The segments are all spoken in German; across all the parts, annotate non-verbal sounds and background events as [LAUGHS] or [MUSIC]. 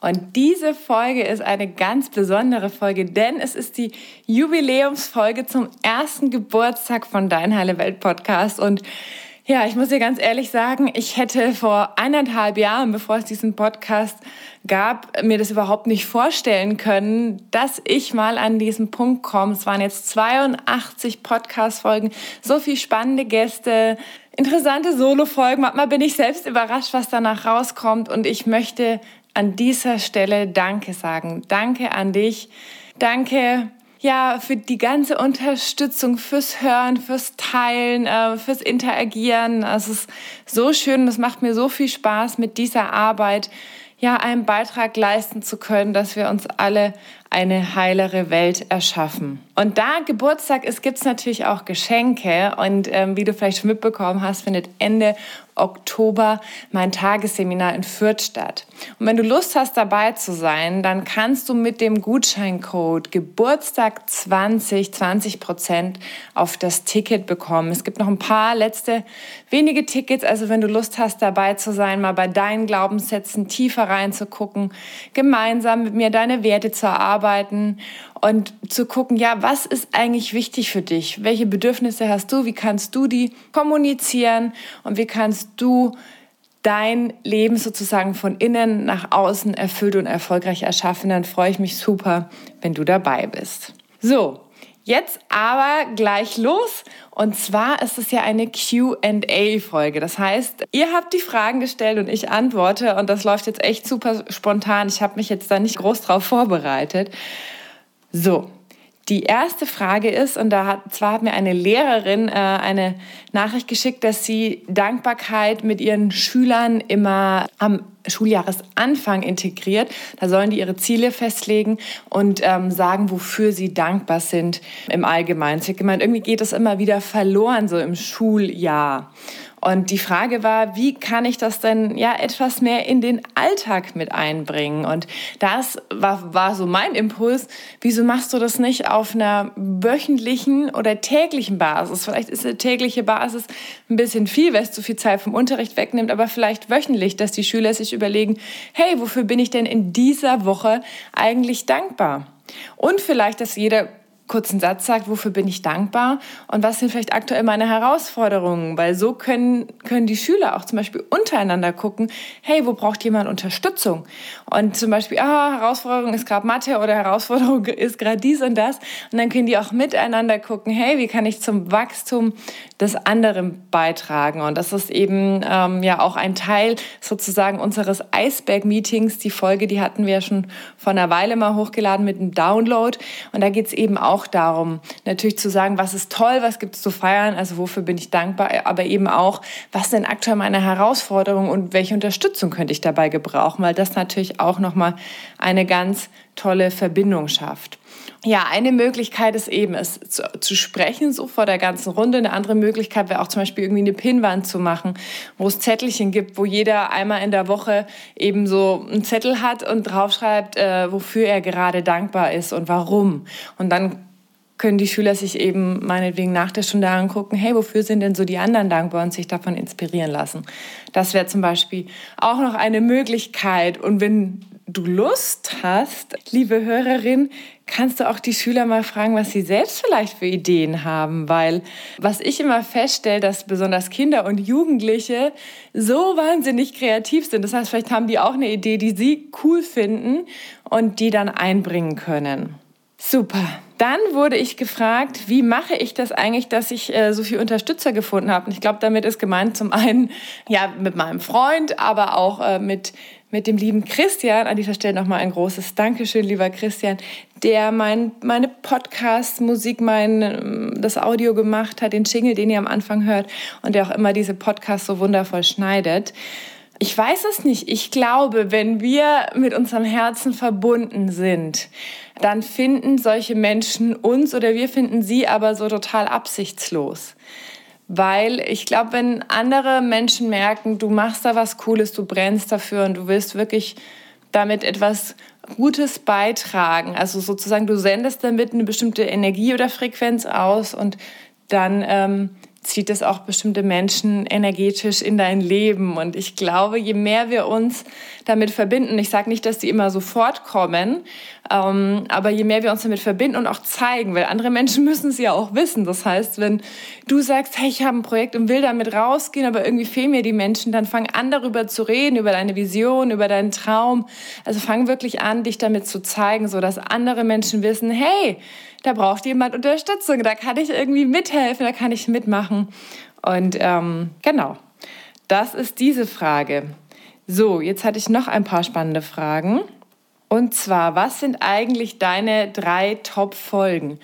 Und diese Folge ist eine ganz besondere Folge, denn es ist die Jubiläumsfolge zum ersten Geburtstag von Dein Heile Welt Podcast. Und ja, ich muss dir ganz ehrlich sagen, ich hätte vor eineinhalb Jahren, bevor es diesen Podcast gab, mir das überhaupt nicht vorstellen können, dass ich mal an diesen Punkt komme. Es waren jetzt 82 Podcast-Folgen, so viel spannende Gäste, interessante Solo-Folgen. Manchmal bin ich selbst überrascht, was danach rauskommt. Und ich möchte an dieser Stelle Danke sagen. Danke an dich. Danke ja, für die ganze Unterstützung, fürs Hören, fürs Teilen, äh, fürs Interagieren. Es ist so schön, es macht mir so viel Spaß mit dieser Arbeit, ja, einen Beitrag leisten zu können, dass wir uns alle eine heilere Welt erschaffen. Und da Geburtstag ist, gibt es natürlich auch Geschenke. Und ähm, wie du vielleicht schon mitbekommen hast, findet Ende Oktober mein Tagesseminar in Fürth statt. Und wenn du Lust hast, dabei zu sein, dann kannst du mit dem Gutscheincode Geburtstag 20 20 Prozent auf das Ticket bekommen. Es gibt noch ein paar letzte wenige Tickets. Also wenn du Lust hast, dabei zu sein, mal bei deinen Glaubenssätzen tiefer reinzugucken, gemeinsam mit mir deine Werte zu erarbeiten, arbeiten und zu gucken, ja, was ist eigentlich wichtig für dich? Welche Bedürfnisse hast du? Wie kannst du die kommunizieren? Und wie kannst du dein Leben sozusagen von innen nach außen erfüllt und erfolgreich erschaffen? Dann freue ich mich super, wenn du dabei bist. So, Jetzt aber gleich los. Und zwar ist es ja eine QA-Folge. Das heißt, ihr habt die Fragen gestellt und ich antworte. Und das läuft jetzt echt super spontan. Ich habe mich jetzt da nicht groß drauf vorbereitet. So, die erste Frage ist, und da hat, zwar hat mir eine Lehrerin äh, eine Nachricht geschickt, dass sie Dankbarkeit mit ihren Schülern immer am Schuljahresanfang integriert. Da sollen die ihre Ziele festlegen und ähm, sagen, wofür sie dankbar sind im Allgemeinen. Ich habe gemeint, irgendwie geht es immer wieder verloren so im Schuljahr. Und die Frage war, wie kann ich das denn ja etwas mehr in den Alltag mit einbringen? Und das war, war so mein Impuls. Wieso machst du das nicht auf einer wöchentlichen oder täglichen Basis? Vielleicht ist eine tägliche Basis ein bisschen viel, weil es zu viel Zeit vom Unterricht wegnimmt, aber vielleicht wöchentlich, dass die Schüler sich überlegen, hey, wofür bin ich denn in dieser Woche eigentlich dankbar? Und vielleicht, dass jeder kurzen Satz sagt, wofür bin ich dankbar und was sind vielleicht aktuell meine Herausforderungen, weil so können, können die Schüler auch zum Beispiel untereinander gucken, hey, wo braucht jemand Unterstützung? Und zum Beispiel, ah, Herausforderung ist gerade Mathe oder Herausforderung [LAUGHS] ist gerade dies und das. Und dann können die auch miteinander gucken, hey, wie kann ich zum Wachstum des anderen beitragen? Und das ist eben ähm, ja auch ein Teil sozusagen unseres Eisberg-Meetings. Die Folge, die hatten wir schon vor einer Weile mal hochgeladen mit einem Download. Und da geht es eben auch auch darum, natürlich zu sagen, was ist toll, was gibt es zu feiern, also wofür bin ich dankbar, aber eben auch, was sind aktuell meine Herausforderungen und welche Unterstützung könnte ich dabei gebrauchen, weil das natürlich auch nochmal eine ganz tolle Verbindung schafft. Ja, eine Möglichkeit ist eben, es zu, zu, sprechen, so vor der ganzen Runde. Eine andere Möglichkeit wäre auch zum Beispiel irgendwie eine Pinnwand zu machen, wo es Zettelchen gibt, wo jeder einmal in der Woche eben so einen Zettel hat und draufschreibt, äh, wofür er gerade dankbar ist und warum. Und dann können die Schüler sich eben meinetwegen nach der Stunde angucken, hey, wofür sind denn so die anderen dankbar und sich davon inspirieren lassen. Das wäre zum Beispiel auch noch eine Möglichkeit. Und wenn du Lust hast, liebe Hörerin, kannst du auch die Schüler mal fragen, was sie selbst vielleicht für Ideen haben, weil was ich immer feststelle, dass besonders Kinder und Jugendliche so wahnsinnig kreativ sind. Das heißt, vielleicht haben die auch eine Idee, die sie cool finden und die dann einbringen können. Super. Dann wurde ich gefragt, wie mache ich das eigentlich, dass ich äh, so viele Unterstützer gefunden habe. Und ich glaube, damit ist gemeint zum einen ja mit meinem Freund, aber auch äh, mit mit dem lieben Christian. An dieser Stelle nochmal ein großes Dankeschön, lieber Christian, der mein, meine Podcast-Musik, mein, ähm, das Audio gemacht hat, den Jingle, den ihr am Anfang hört und der auch immer diese Podcasts so wundervoll schneidet. Ich weiß es nicht. Ich glaube, wenn wir mit unserem Herzen verbunden sind, dann finden solche Menschen uns oder wir finden sie aber so total absichtslos. Weil ich glaube, wenn andere Menschen merken, du machst da was Cooles, du brennst dafür und du willst wirklich damit etwas Gutes beitragen, also sozusagen du sendest damit eine bestimmte Energie oder Frequenz aus und dann ähm, zieht es auch bestimmte Menschen energetisch in dein Leben. Und ich glaube, je mehr wir uns damit verbinden, ich sage nicht, dass die immer sofort kommen, ähm, aber je mehr wir uns damit verbinden und auch zeigen, weil andere Menschen [LAUGHS] müssen es ja auch wissen. Das heißt, wenn du sagst, hey, ich habe ein Projekt und will damit rausgehen, aber irgendwie fehlen mir die Menschen, dann fang an, darüber zu reden, über deine Vision, über deinen Traum. Also fang wirklich an, dich damit zu zeigen, so dass andere Menschen wissen, hey, da braucht jemand Unterstützung, da kann ich irgendwie mithelfen, da kann ich mitmachen. Und ähm, genau, das ist diese Frage. So, jetzt hatte ich noch ein paar spannende Fragen. Und zwar, was sind eigentlich deine drei Top-Folgen?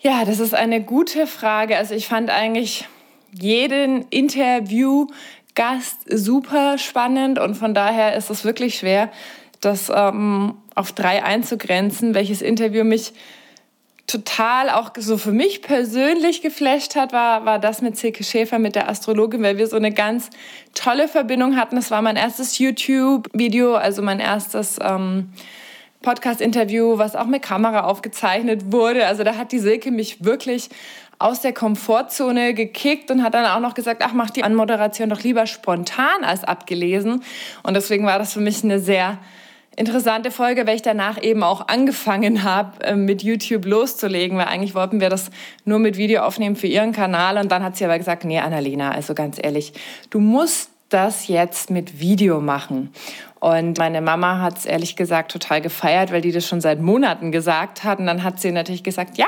Ja, das ist eine gute Frage. Also ich fand eigentlich jeden Interview-Gast super spannend und von daher ist es wirklich schwer, das ähm, auf drei einzugrenzen, welches Interview mich total auch so für mich persönlich geflasht hat, war, war das mit Silke Schäfer, mit der Astrologin, weil wir so eine ganz tolle Verbindung hatten. Das war mein erstes YouTube-Video, also mein erstes ähm, Podcast-Interview, was auch mit Kamera aufgezeichnet wurde. Also da hat die Silke mich wirklich aus der Komfortzone gekickt und hat dann auch noch gesagt, ach, mach die Anmoderation doch lieber spontan als abgelesen. Und deswegen war das für mich eine sehr interessante Folge, weil ich danach eben auch angefangen habe, ähm, mit YouTube loszulegen, weil eigentlich wollten wir das nur mit Video aufnehmen für ihren Kanal und dann hat sie aber gesagt, nee, Annalena, also ganz ehrlich, du musst das jetzt mit Video machen. Und meine Mama hat es ehrlich gesagt total gefeiert, weil die das schon seit Monaten gesagt hat. Und dann hat sie natürlich gesagt, ja,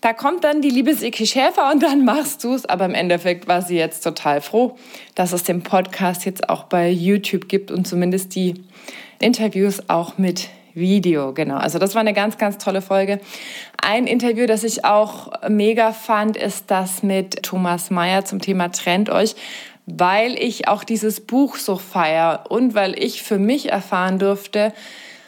da kommt dann die liebe Siki Schäfer und dann machst du es. Aber im Endeffekt war sie jetzt total froh, dass es den Podcast jetzt auch bei YouTube gibt und zumindest die Interviews auch mit Video, genau. Also das war eine ganz, ganz tolle Folge. Ein Interview, das ich auch mega fand, ist das mit Thomas Mayer zum Thema Trennt euch, weil ich auch dieses Buch so feier und weil ich für mich erfahren durfte,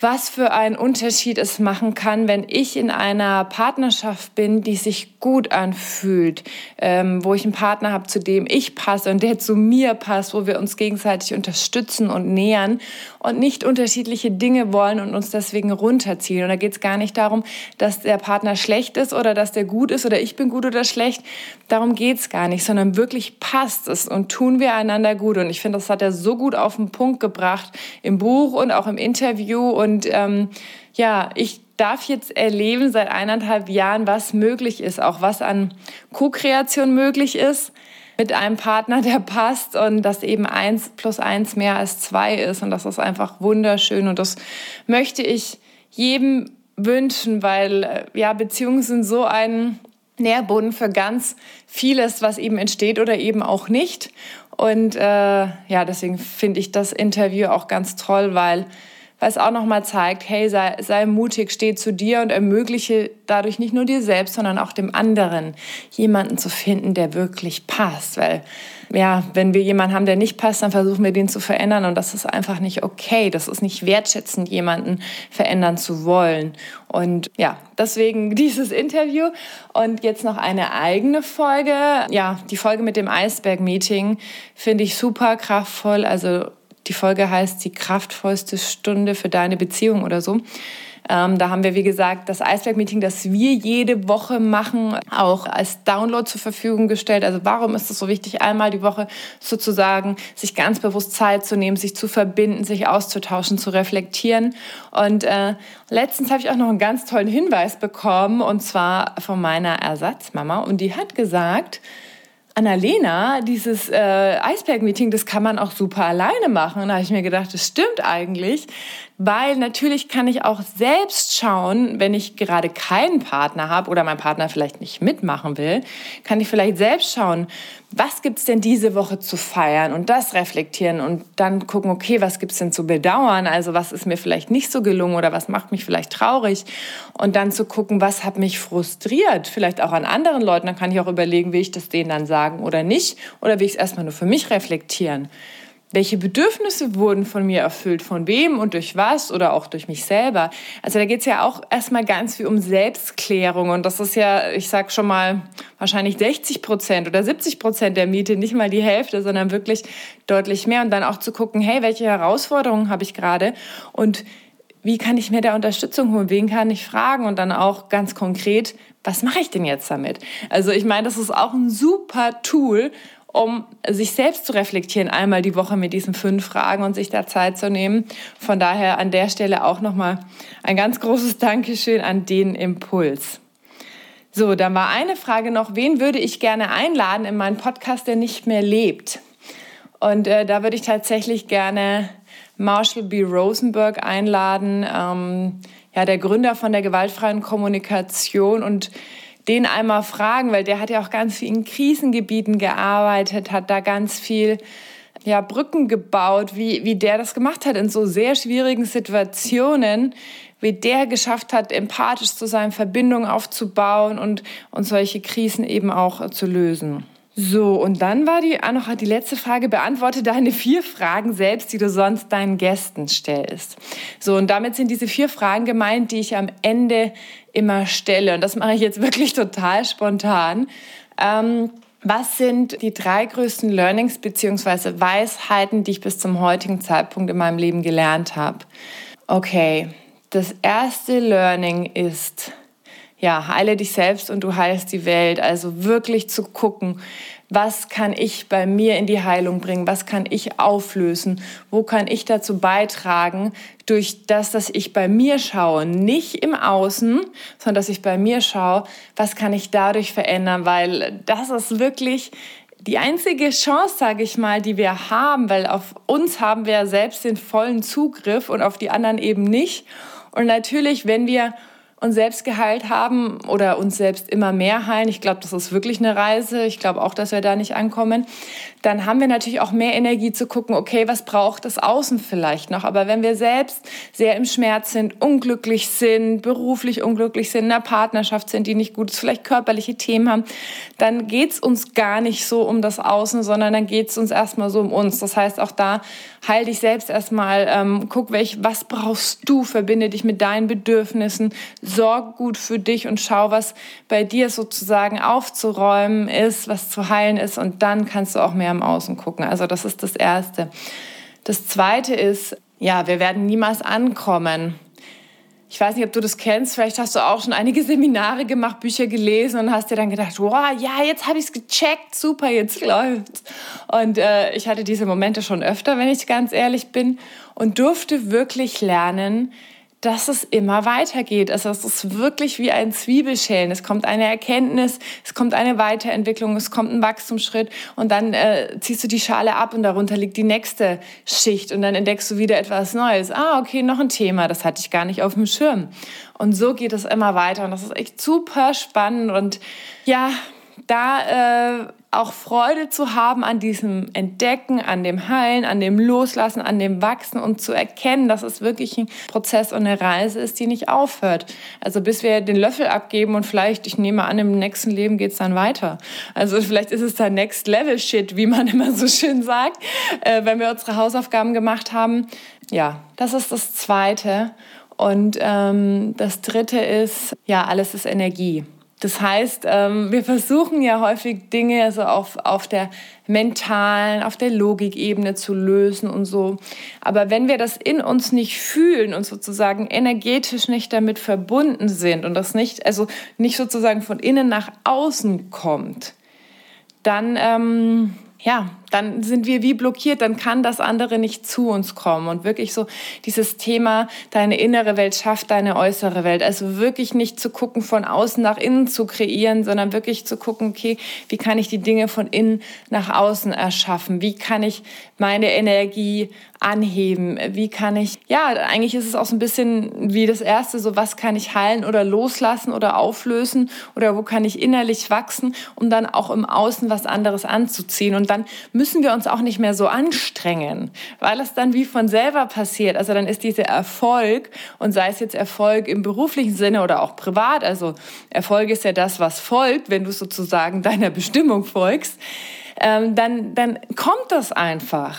was für einen Unterschied es machen kann, wenn ich in einer Partnerschaft bin, die sich gut anfühlt, ähm, wo ich einen Partner habe, zu dem ich passe und der zu mir passt, wo wir uns gegenseitig unterstützen und nähern und nicht unterschiedliche Dinge wollen und uns deswegen runterziehen. Und da geht es gar nicht darum, dass der Partner schlecht ist oder dass der gut ist oder ich bin gut oder schlecht. Darum geht es gar nicht, sondern wirklich passt es und tun wir einander gut. Und ich finde, das hat er so gut auf den Punkt gebracht im Buch und auch im Interview. Und ähm, ja, ich darf jetzt erleben seit eineinhalb Jahren, was möglich ist, auch was an Co-Kreation möglich ist mit einem Partner, der passt und dass eben eins plus eins mehr als zwei ist. Und das ist einfach wunderschön. Und das möchte ich jedem wünschen, weil äh, ja, Beziehungen sind so ein Nährboden für ganz vieles, was eben entsteht oder eben auch nicht. Und äh, ja, deswegen finde ich das Interview auch ganz toll, weil es auch nochmal zeigt, hey, sei, sei mutig, steh zu dir und ermögliche dadurch nicht nur dir selbst, sondern auch dem anderen jemanden zu finden, der wirklich passt. Weil, ja, wenn wir jemanden haben, der nicht passt, dann versuchen wir den zu verändern und das ist einfach nicht okay. Das ist nicht wertschätzend, jemanden verändern zu wollen. Und ja, deswegen [LAUGHS] dieses Interview und jetzt noch eine eigene Folge. Ja, die Folge mit dem Eisberg-Meeting finde ich super kraftvoll. Also die Folge heißt die kraftvollste Stunde für deine Beziehung oder so. Ähm, da haben wir, wie gesagt, das Eisberg-Meeting, das wir jede Woche machen, auch als Download zur Verfügung gestellt. Also warum ist es so wichtig, einmal die Woche sozusagen sich ganz bewusst Zeit zu nehmen, sich zu verbinden, sich auszutauschen, zu reflektieren. Und äh, letztens habe ich auch noch einen ganz tollen Hinweis bekommen, und zwar von meiner Ersatzmama. Und die hat gesagt, Annalena, dieses äh, Eisberg-Meeting, das kann man auch super alleine machen. Da habe ich mir gedacht, das stimmt eigentlich weil natürlich kann ich auch selbst schauen, wenn ich gerade keinen Partner habe oder mein Partner vielleicht nicht mitmachen will, kann ich vielleicht selbst schauen, was gibt's denn diese Woche zu feiern und das reflektieren und dann gucken, okay, was gibt's denn zu bedauern? Also was ist mir vielleicht nicht so gelungen oder was macht mich vielleicht traurig? Und dann zu gucken, was hat mich frustriert? Vielleicht auch an anderen Leuten. Dann kann ich auch überlegen, will ich das denen dann sagen oder nicht oder will ich es erstmal nur für mich reflektieren? Welche Bedürfnisse wurden von mir erfüllt, von wem und durch was oder auch durch mich selber. Also da geht es ja auch erstmal ganz viel um Selbstklärung und das ist ja, ich sag schon mal, wahrscheinlich 60 Prozent oder 70 Prozent der Miete, nicht mal die Hälfte, sondern wirklich deutlich mehr und dann auch zu gucken, hey, welche Herausforderungen habe ich gerade und wie kann ich mir da Unterstützung holen? Wen kann ich fragen? Und dann auch ganz konkret, was mache ich denn jetzt damit? Also ich meine, das ist auch ein super Tool, um sich selbst zu reflektieren, einmal die Woche mit diesen fünf Fragen und sich da Zeit zu nehmen. Von daher an der Stelle auch nochmal ein ganz großes Dankeschön an den Impuls. So, dann war eine Frage noch, wen würde ich gerne einladen in meinen Podcast, der nicht mehr lebt? Und äh, da würde ich tatsächlich gerne Marshall B. Rosenberg einladen, ähm, ja, der Gründer von der gewaltfreien Kommunikation und den einmal fragen, weil der hat ja auch ganz viel in Krisengebieten gearbeitet, hat da ganz viel ja, Brücken gebaut, wie, wie der das gemacht hat in so sehr schwierigen Situationen, wie der geschafft hat, empathisch zu sein, Verbindungen aufzubauen und, und solche Krisen eben auch zu lösen. So, und dann war die auch noch die letzte Frage, beantworte deine vier Fragen selbst, die du sonst deinen Gästen stellst. So, und damit sind diese vier Fragen gemeint, die ich am Ende immer stelle. Und das mache ich jetzt wirklich total spontan. Ähm, was sind die drei größten Learnings bzw. Weisheiten, die ich bis zum heutigen Zeitpunkt in meinem Leben gelernt habe? Okay, das erste Learning ist, ja, heile dich selbst und du heilst die Welt. Also wirklich zu gucken, was kann ich bei mir in die Heilung bringen? Was kann ich auflösen? Wo kann ich dazu beitragen, durch das, dass ich bei mir schaue, nicht im Außen, sondern dass ich bei mir schaue, was kann ich dadurch verändern? Weil das ist wirklich die einzige Chance, sage ich mal, die wir haben, weil auf uns haben wir selbst den vollen Zugriff und auf die anderen eben nicht. Und natürlich, wenn wir uns selbst geheilt haben oder uns selbst immer mehr heilen, ich glaube, das ist wirklich eine Reise, ich glaube auch, dass wir da nicht ankommen, dann haben wir natürlich auch mehr Energie zu gucken, okay, was braucht das Außen vielleicht noch? Aber wenn wir selbst sehr im Schmerz sind, unglücklich sind, beruflich unglücklich sind, in einer Partnerschaft sind, die nicht gut ist, vielleicht körperliche Themen haben, dann geht's uns gar nicht so um das Außen, sondern dann geht's uns erstmal so um uns. Das heißt, auch da heil dich selbst erstmal, ähm, guck, welch, was brauchst du, verbinde dich mit deinen Bedürfnissen, sorg gut für dich und schau, was bei dir sozusagen aufzuräumen ist, was zu heilen ist und dann kannst du auch mehr im Außen gucken. Also das ist das Erste. Das Zweite ist, ja, wir werden niemals ankommen. Ich weiß nicht, ob du das kennst. Vielleicht hast du auch schon einige [LAUGHS] Seminare gemacht, Bücher gelesen und hast dir dann gedacht, wow, ja, jetzt habe ich es gecheckt, super, jetzt läuft's. Und äh, ich hatte diese Momente schon öfter, wenn ich ganz ehrlich bin, und durfte wirklich lernen, dass es immer weitergeht. Also es ist wirklich wie ein Zwiebelschälen. Es kommt eine Erkenntnis, es kommt eine Weiterentwicklung, es kommt ein Wachstumsschritt und dann äh, ziehst du die Schale ab und darunter liegt die nächste Schicht und dann entdeckst du wieder etwas Neues. Ah, okay, noch ein Thema, das hatte ich gar nicht auf dem Schirm. Und so geht es immer weiter und das ist echt super spannend und ja, da äh, auch Freude zu haben an diesem Entdecken, an dem Heilen, an dem Loslassen, an dem Wachsen und zu erkennen, dass es wirklich ein Prozess und eine Reise ist, die nicht aufhört. Also bis wir den Löffel abgeben und vielleicht, ich nehme an, im nächsten Leben geht es dann weiter. Also vielleicht ist es dann Next Level Shit, wie man [LAUGHS] immer so schön sagt, äh, wenn wir unsere Hausaufgaben gemacht haben. Ja, das ist das Zweite. Und ähm, das Dritte ist, ja, alles ist Energie. Das heißt, ähm, wir versuchen ja häufig Dinge also auf, auf der mentalen, auf der Logikebene zu lösen und so. Aber wenn wir das in uns nicht fühlen und sozusagen energetisch nicht damit verbunden sind und das nicht, also nicht sozusagen von innen nach außen kommt, dann ähm, ja, dann sind wir wie blockiert, dann kann das andere nicht zu uns kommen. Und wirklich so dieses Thema, deine innere Welt schafft deine äußere Welt. Also wirklich nicht zu gucken, von außen nach innen zu kreieren, sondern wirklich zu gucken, okay, wie kann ich die Dinge von innen nach außen erschaffen? Wie kann ich meine Energie anheben? Wie kann ich, ja, eigentlich ist es auch so ein bisschen wie das erste, so was kann ich heilen oder loslassen oder auflösen oder wo kann ich innerlich wachsen, um dann auch im Außen was anderes anzuziehen. Und dann müssen wir uns auch nicht mehr so anstrengen, weil es dann wie von selber passiert. Also dann ist dieser Erfolg und sei es jetzt Erfolg im beruflichen Sinne oder auch privat, also Erfolg ist ja das, was folgt, wenn du sozusagen deiner Bestimmung folgst, ähm, dann, dann kommt das einfach.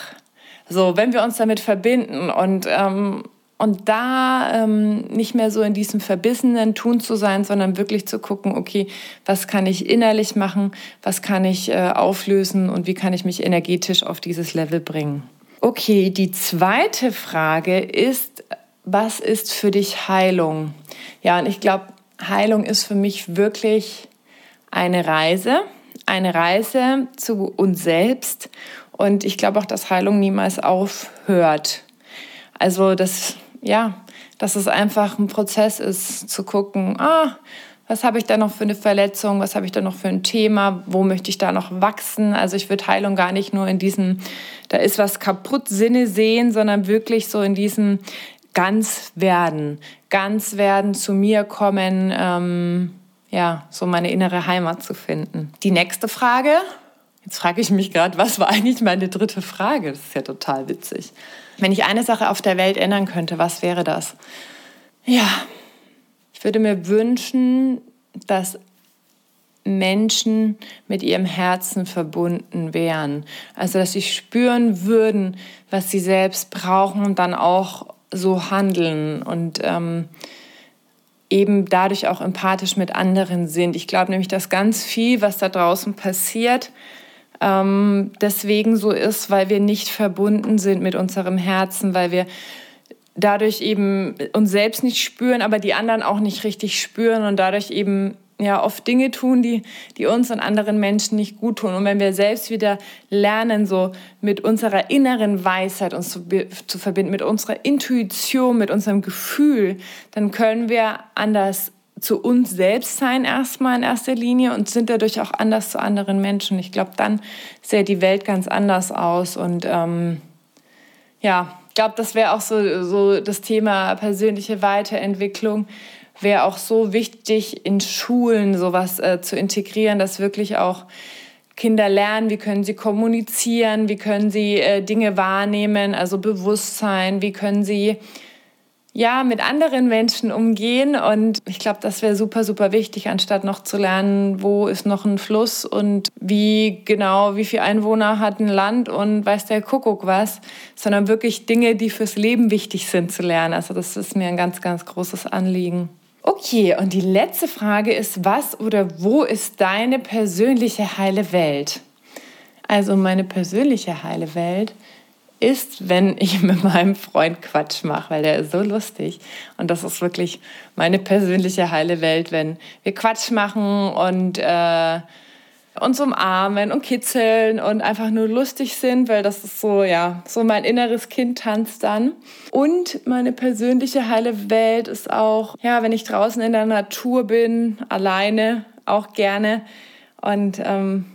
So, wenn wir uns damit verbinden und ähm, und da ähm, nicht mehr so in diesem verbissenen Tun zu sein, sondern wirklich zu gucken, okay, was kann ich innerlich machen, was kann ich äh, auflösen und wie kann ich mich energetisch auf dieses Level bringen. Okay, die zweite Frage ist, was ist für dich Heilung? Ja, und ich glaube, Heilung ist für mich wirklich eine Reise, eine Reise zu uns selbst. Und ich glaube auch, dass Heilung niemals aufhört. Also das ja, dass es einfach ein Prozess ist, zu gucken, ah, was habe ich da noch für eine Verletzung, was habe ich da noch für ein Thema, wo möchte ich da noch wachsen. Also ich würde Heilung gar nicht nur in diesem, da ist was kaputt Sinne sehen, sondern wirklich so in diesem ganz werden, ganz werden, zu mir kommen, ähm, ja, so meine innere Heimat zu finden. Die nächste Frage, jetzt frage ich mich gerade, was war eigentlich meine dritte Frage? Das ist ja total witzig. Wenn ich eine Sache auf der Welt ändern könnte, was wäre das? Ja, ich würde mir wünschen, dass Menschen mit ihrem Herzen verbunden wären. Also, dass sie spüren würden, was sie selbst brauchen und dann auch so handeln und ähm, eben dadurch auch empathisch mit anderen sind. Ich glaube nämlich, dass ganz viel, was da draußen passiert, ähm, deswegen so ist, weil wir nicht verbunden sind mit unserem Herzen, weil wir dadurch eben uns selbst nicht spüren, aber die anderen auch nicht richtig spüren und dadurch eben ja oft Dinge tun, die, die uns und anderen Menschen nicht gut tun. Und wenn wir selbst wieder lernen, so mit unserer inneren Weisheit uns zu, zu verbinden, mit unserer Intuition, mit unserem Gefühl, dann können wir anders zu uns selbst sein erstmal in erster Linie und sind dadurch auch anders zu anderen Menschen. Ich glaube, dann sähe die Welt ganz anders aus und ähm, ja, ich glaube, das wäre auch so, so das Thema persönliche Weiterentwicklung wäre auch so wichtig in Schulen sowas äh, zu integrieren, dass wirklich auch Kinder lernen, wie können sie kommunizieren, wie können sie äh, Dinge wahrnehmen, also Bewusstsein, wie können sie ja, mit anderen Menschen umgehen. Und ich glaube, das wäre super, super wichtig, anstatt noch zu lernen, wo ist noch ein Fluss und wie genau, wie viele Einwohner hat ein Land und weiß der Kuckuck was, sondern wirklich Dinge, die fürs Leben wichtig sind zu lernen. Also das ist mir ein ganz, ganz großes Anliegen. Okay, und die letzte Frage ist, was oder wo ist deine persönliche heile Welt? Also meine persönliche heile Welt ist, wenn ich [LAUGHS] mit meinem Freund Quatsch mache, weil der ist so lustig. Und das ist wirklich meine persönliche heile Welt, wenn wir Quatsch machen und äh, uns umarmen und kitzeln und einfach nur lustig sind, weil das ist so, ja, so mein inneres Kind tanzt dann. Und meine persönliche heile Welt ist auch, ja, wenn ich draußen in der Natur bin, alleine, auch gerne. Und ähm,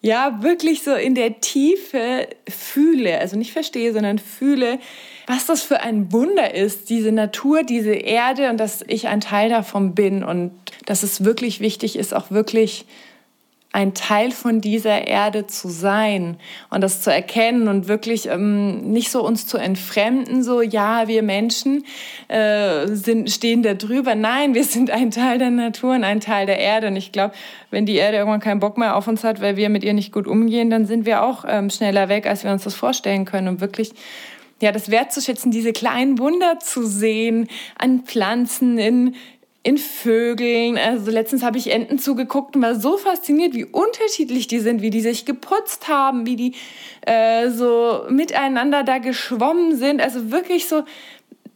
ja, wirklich so in der Tiefe fühle, also nicht verstehe, sondern fühle, was das für ein Wunder ist, diese Natur, diese Erde und dass ich ein Teil davon bin und dass es wirklich wichtig ist, auch wirklich ein Teil von dieser Erde zu sein und das zu erkennen und wirklich ähm, nicht so uns zu entfremden, so ja, wir Menschen äh, sind, stehen da drüber. Nein, wir sind ein Teil der Natur und ein Teil der Erde. Und ich glaube, wenn die Erde irgendwann keinen Bock mehr auf uns hat, weil wir mit ihr nicht gut umgehen, dann sind wir auch ähm, schneller weg, als wir uns das vorstellen können. Und wirklich ja, das wertzuschätzen, diese kleinen Wunder zu sehen an Pflanzen, in, in Vögeln. Also letztens habe ich Enten zugeguckt und war so fasziniert, wie unterschiedlich die sind, wie die sich geputzt haben, wie die äh, so miteinander da geschwommen sind. Also wirklich so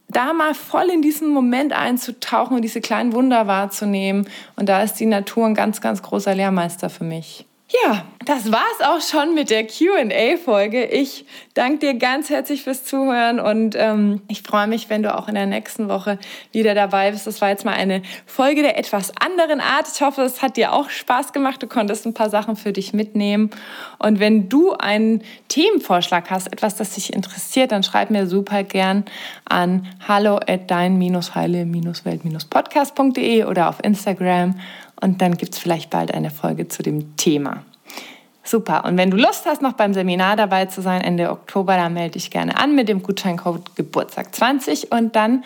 da mal voll in diesen Moment einzutauchen und diese kleinen Wunder wahrzunehmen. Und da ist die Natur ein ganz, ganz großer Lehrmeister für mich. Ja, das war's auch schon mit der QA-Folge. Ich danke dir ganz herzlich fürs Zuhören und ähm, ich freue mich, wenn du auch in der nächsten Woche wieder dabei bist. Das war jetzt mal eine Folge der etwas anderen Art. Ich hoffe, es hat dir auch Spaß gemacht. Du konntest ein paar Sachen für dich mitnehmen. Und wenn du einen Themenvorschlag hast, etwas, das dich interessiert, dann schreib mir super gern an hallo at dein-heile-welt-podcast.de oder auf Instagram und dann gibt es vielleicht bald eine Folge zu dem Thema. Super. Und wenn du Lust hast, noch beim Seminar dabei zu sein, Ende Oktober, dann melde dich gerne an mit dem Gutscheincode Geburtstag20 und dann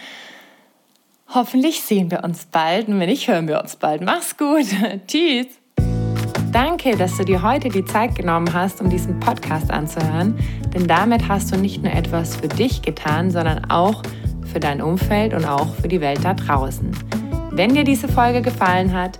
hoffentlich sehen wir uns bald. Und wenn nicht, hören wir uns bald. Mach's gut. [LAUGHS] Tschüss. Danke, dass du dir heute die Zeit genommen hast, um diesen Podcast anzuhören, denn damit hast du nicht nur etwas für dich getan, sondern auch für dein Umfeld und auch für die Welt da draußen. Wenn dir diese Folge gefallen hat,